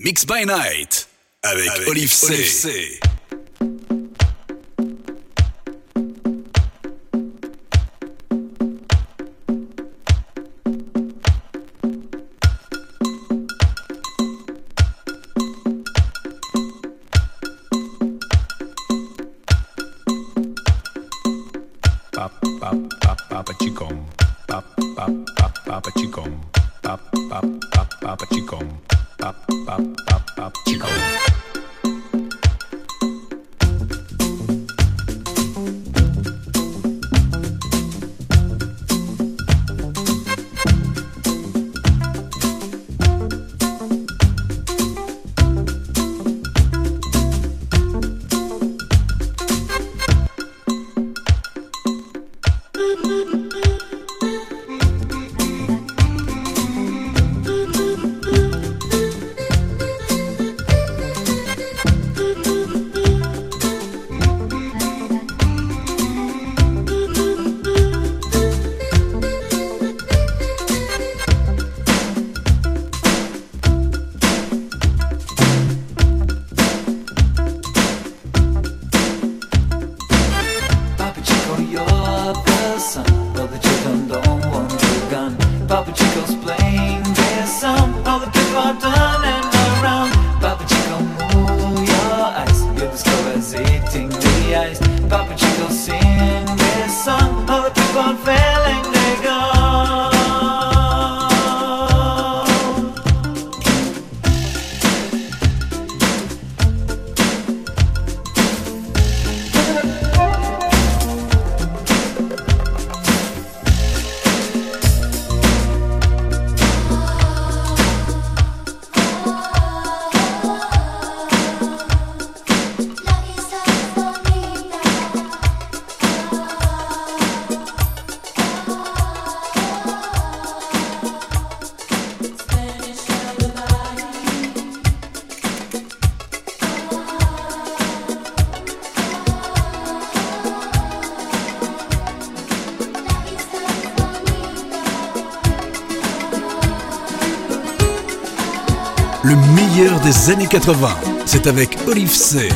Mix by Night avec, avec Olive C. Olive C. années 80. C'est avec Olive C.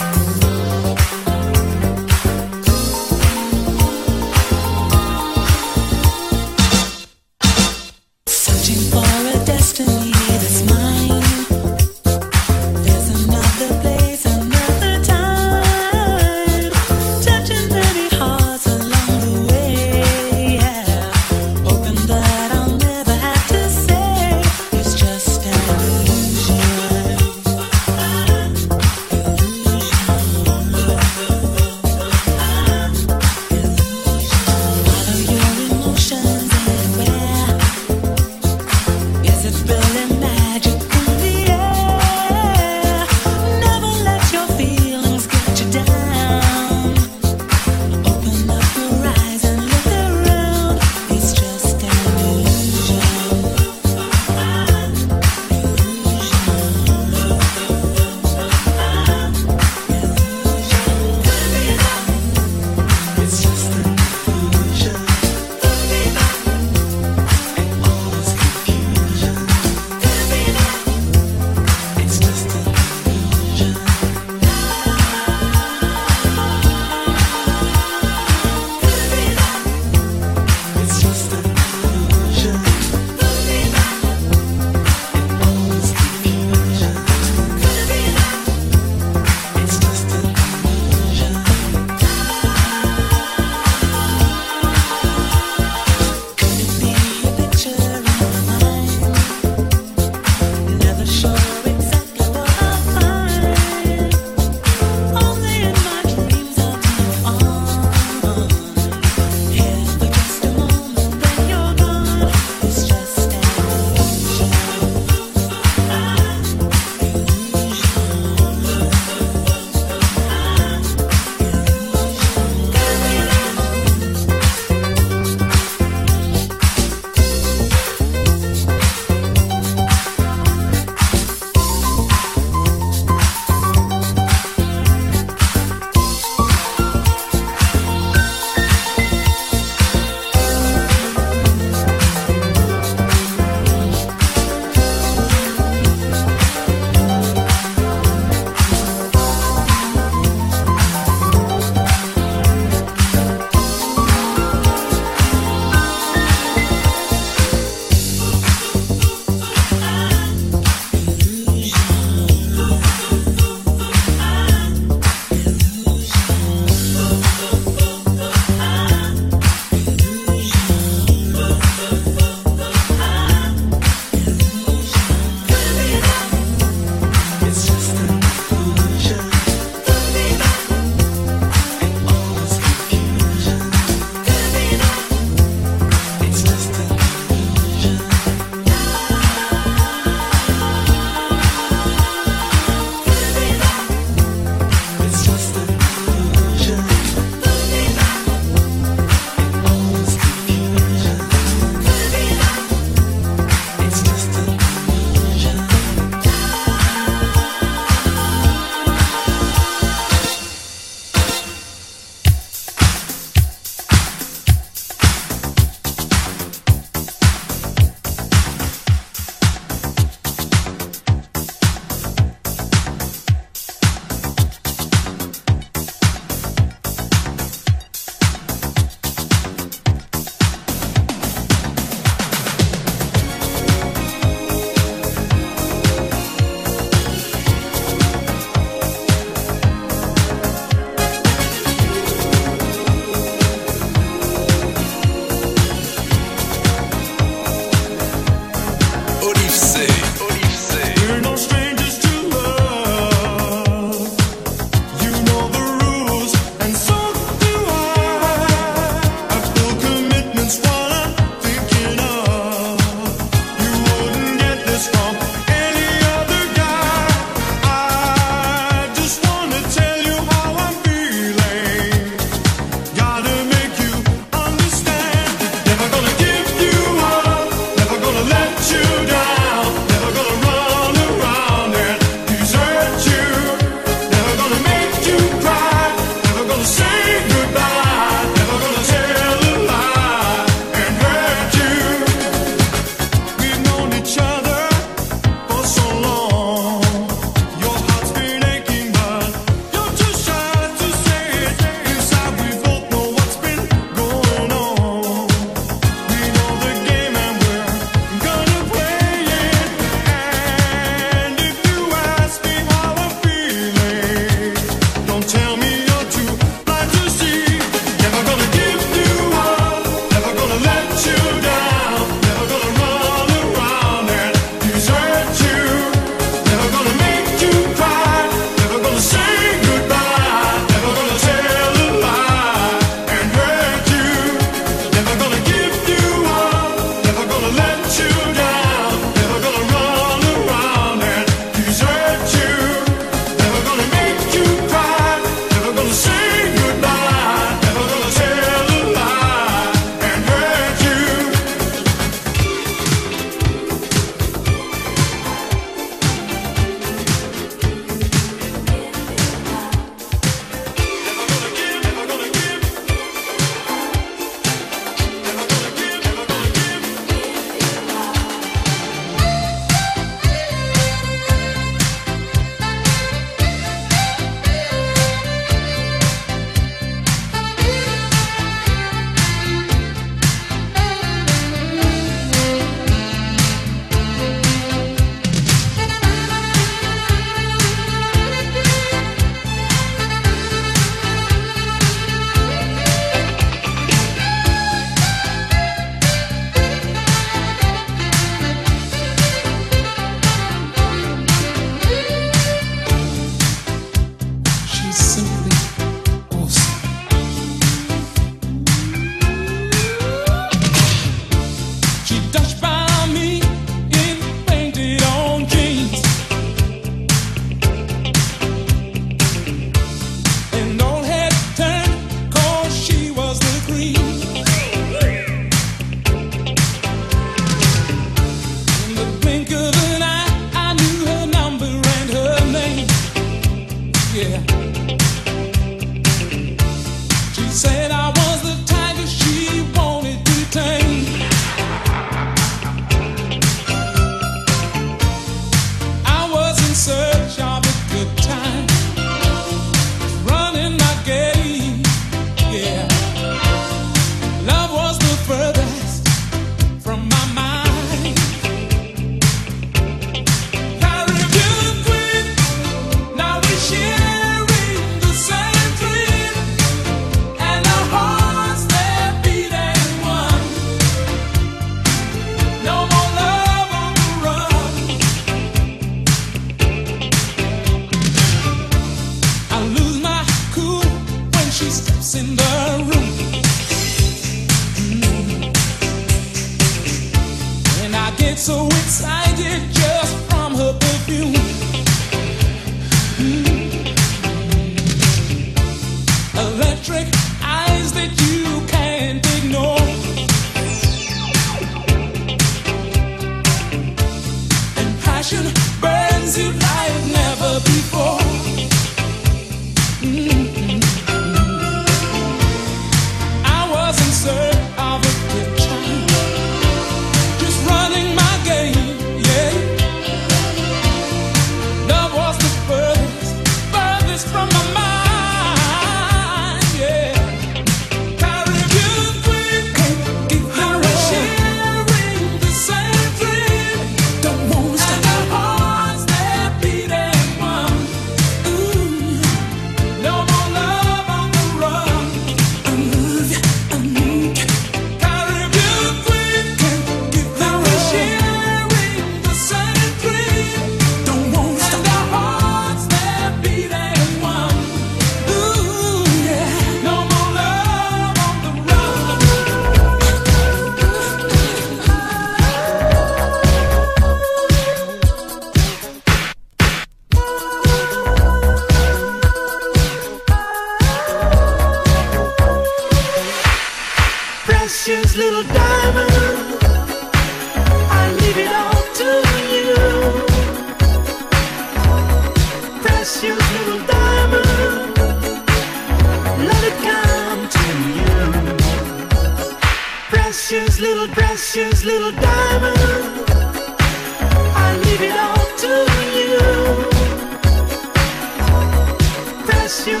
takes you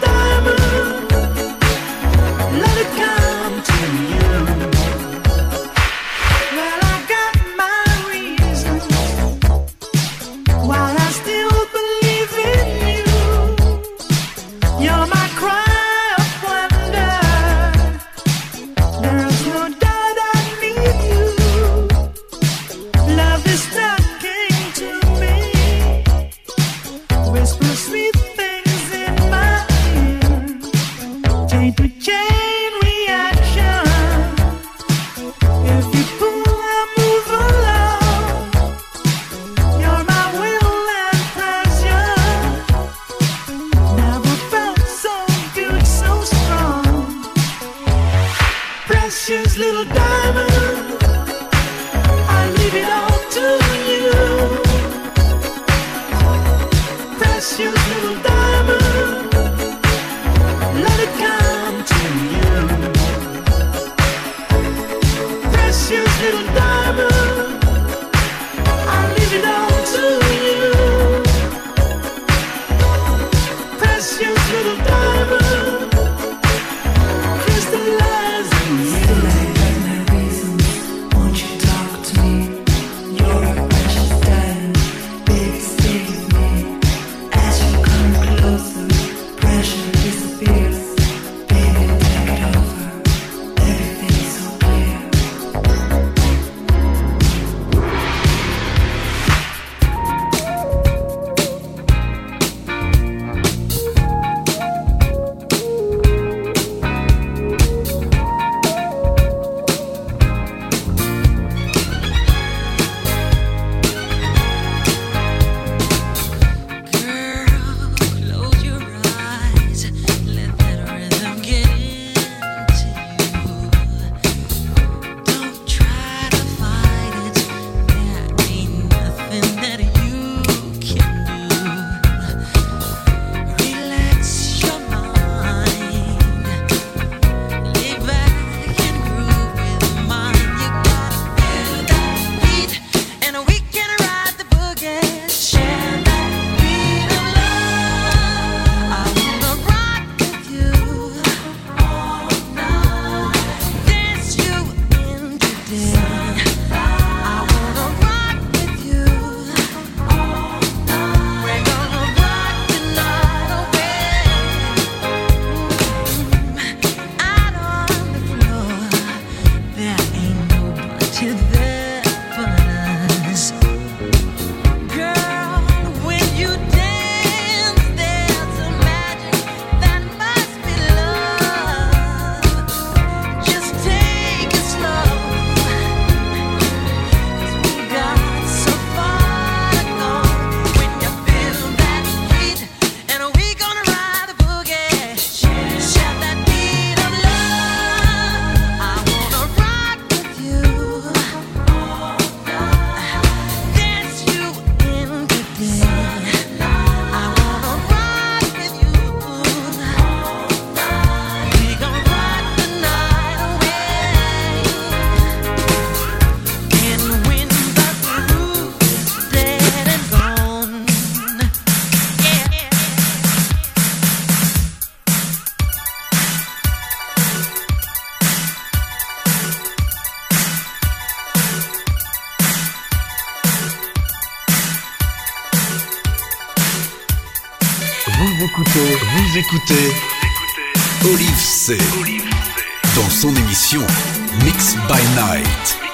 diamond. Let it come to you. Écoutez Olive C. Dans son émission Mix by Night.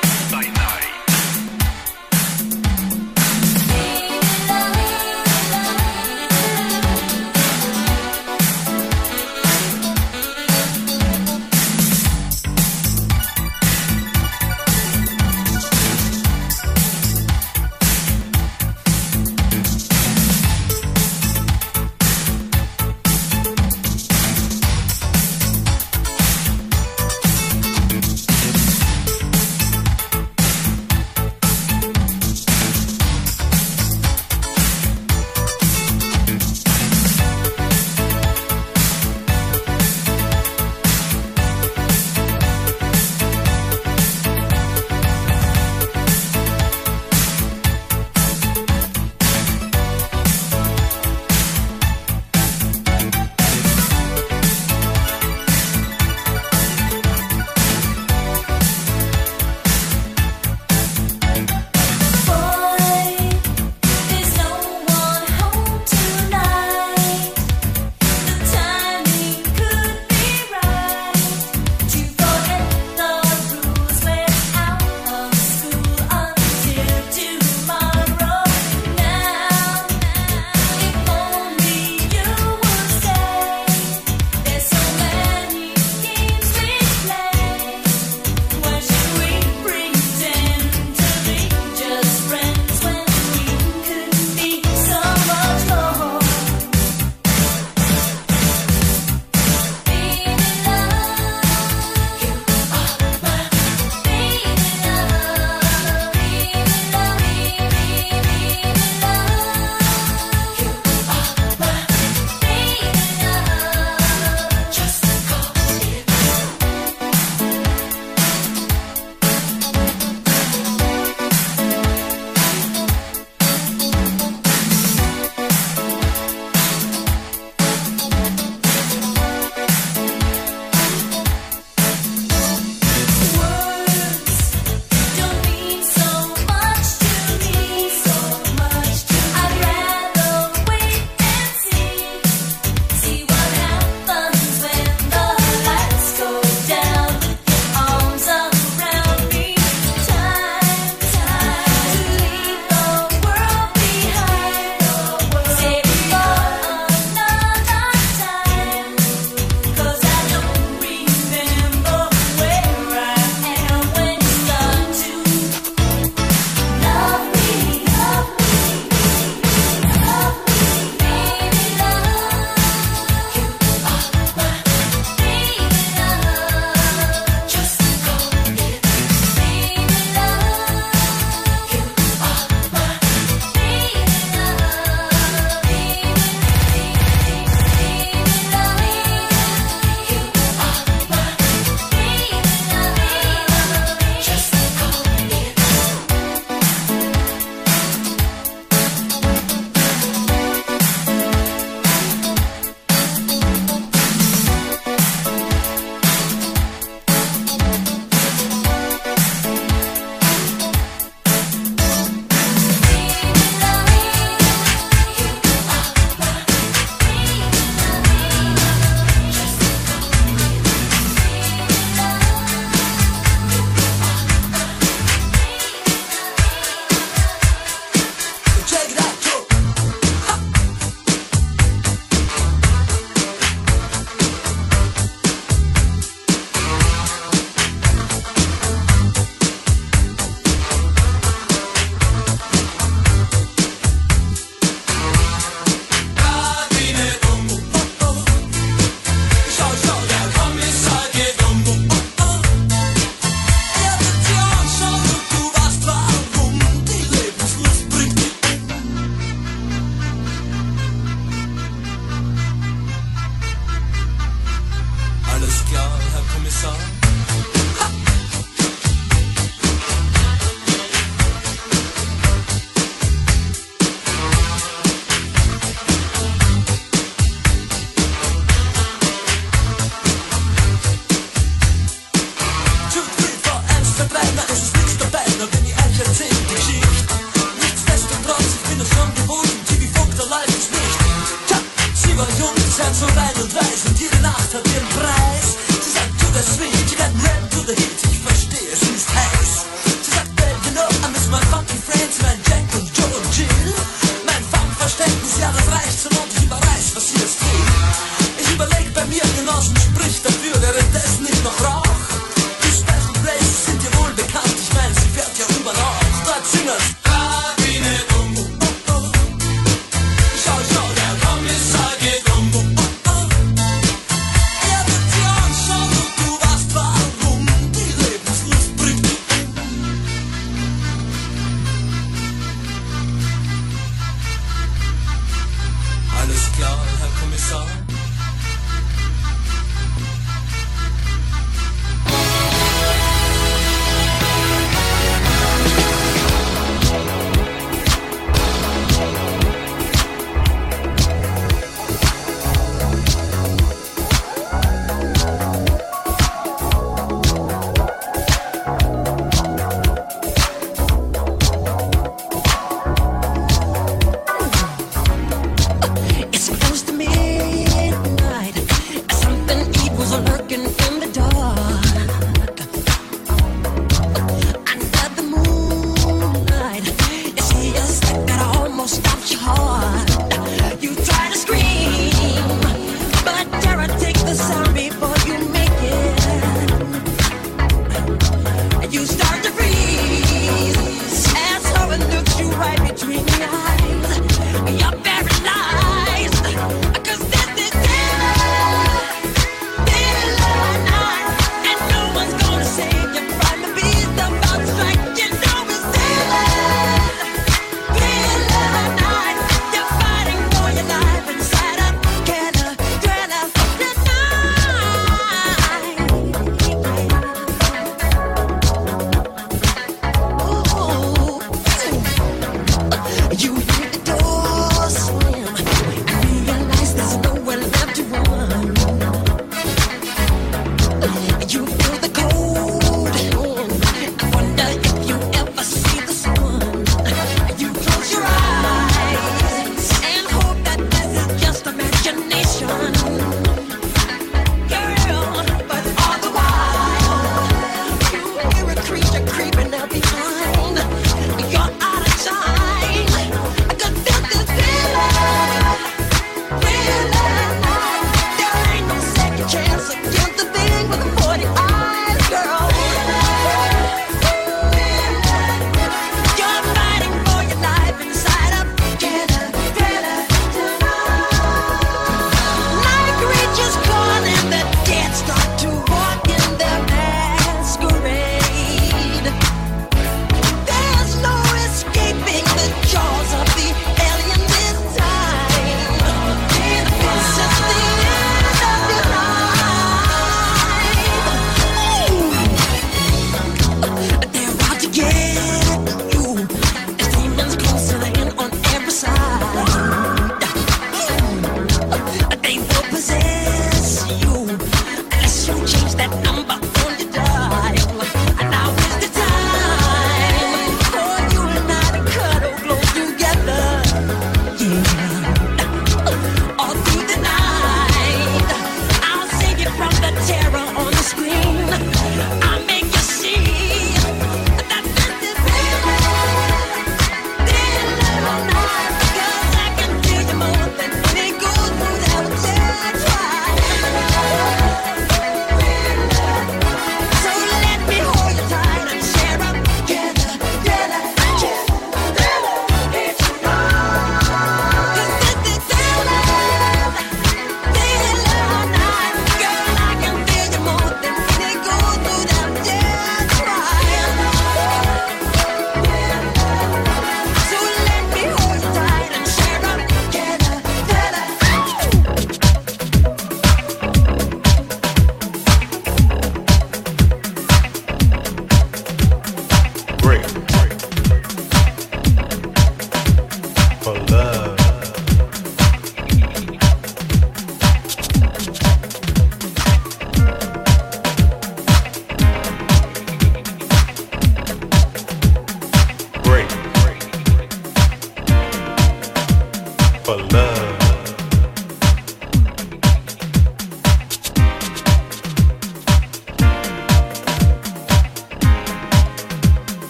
Ende 的那条边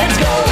let's go.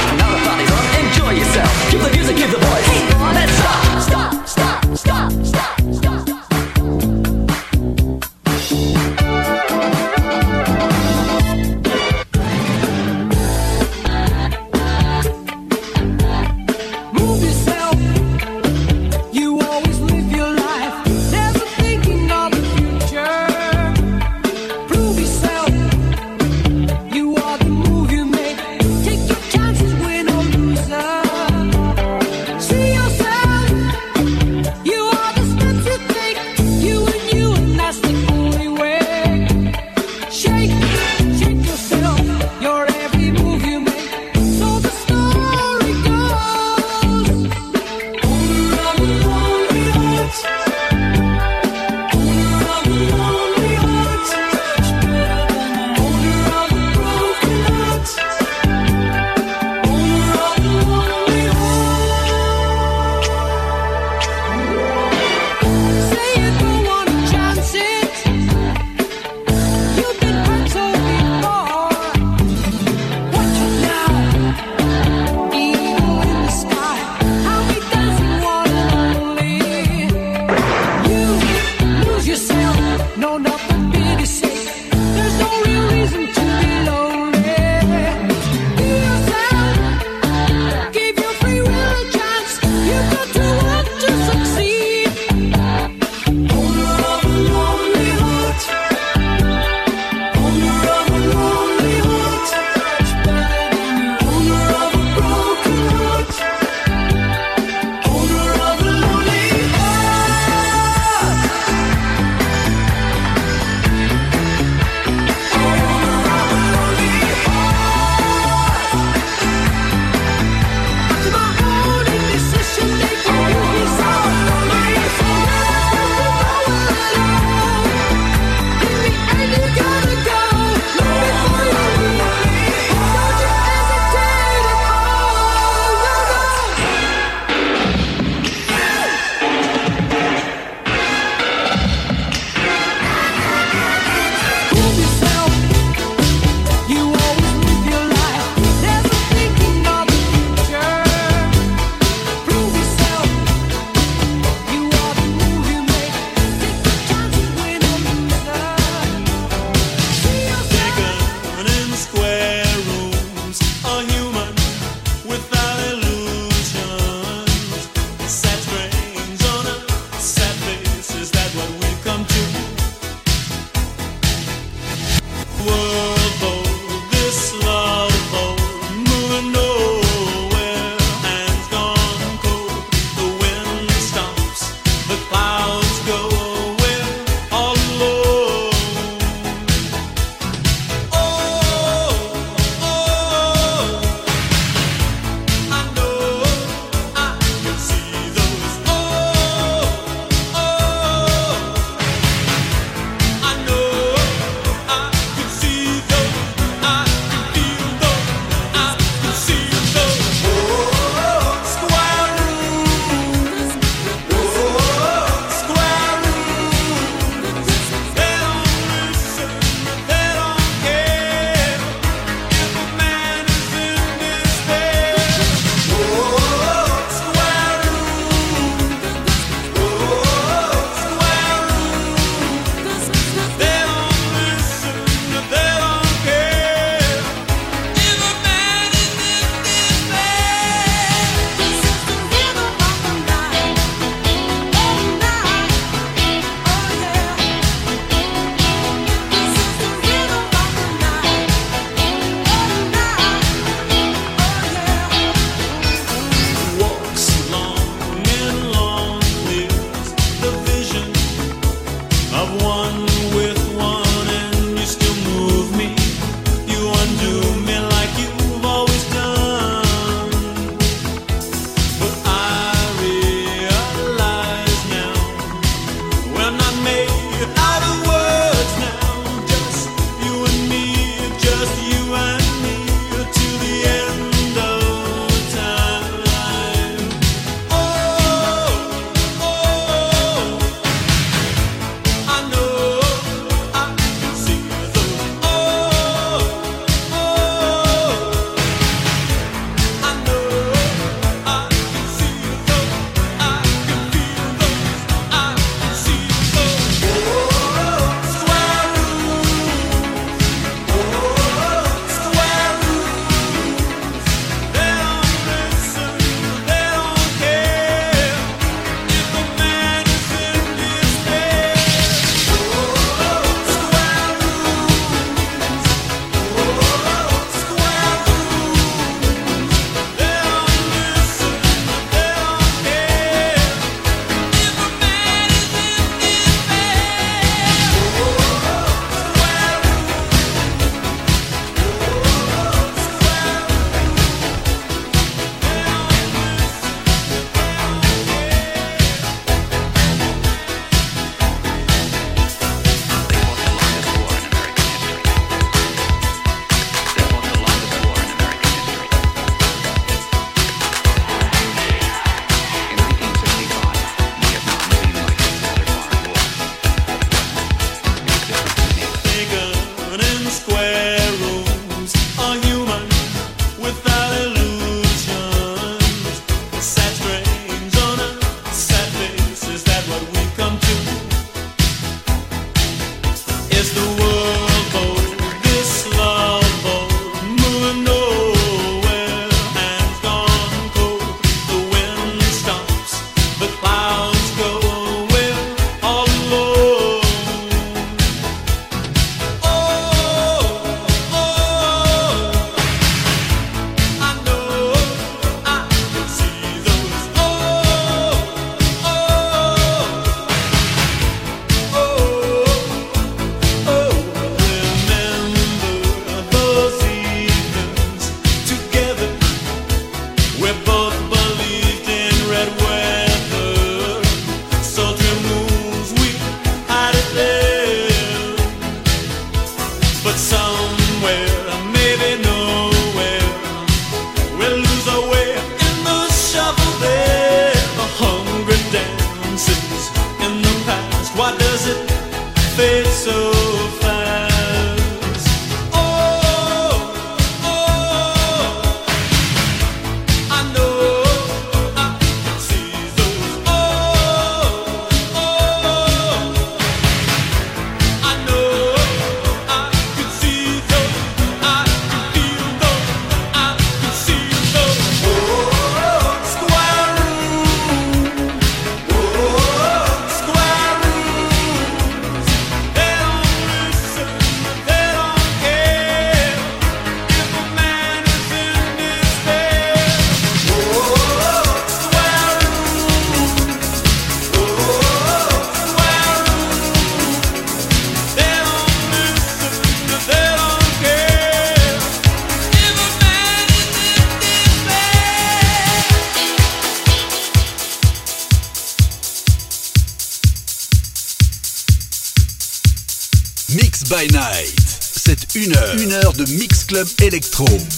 Club Electro.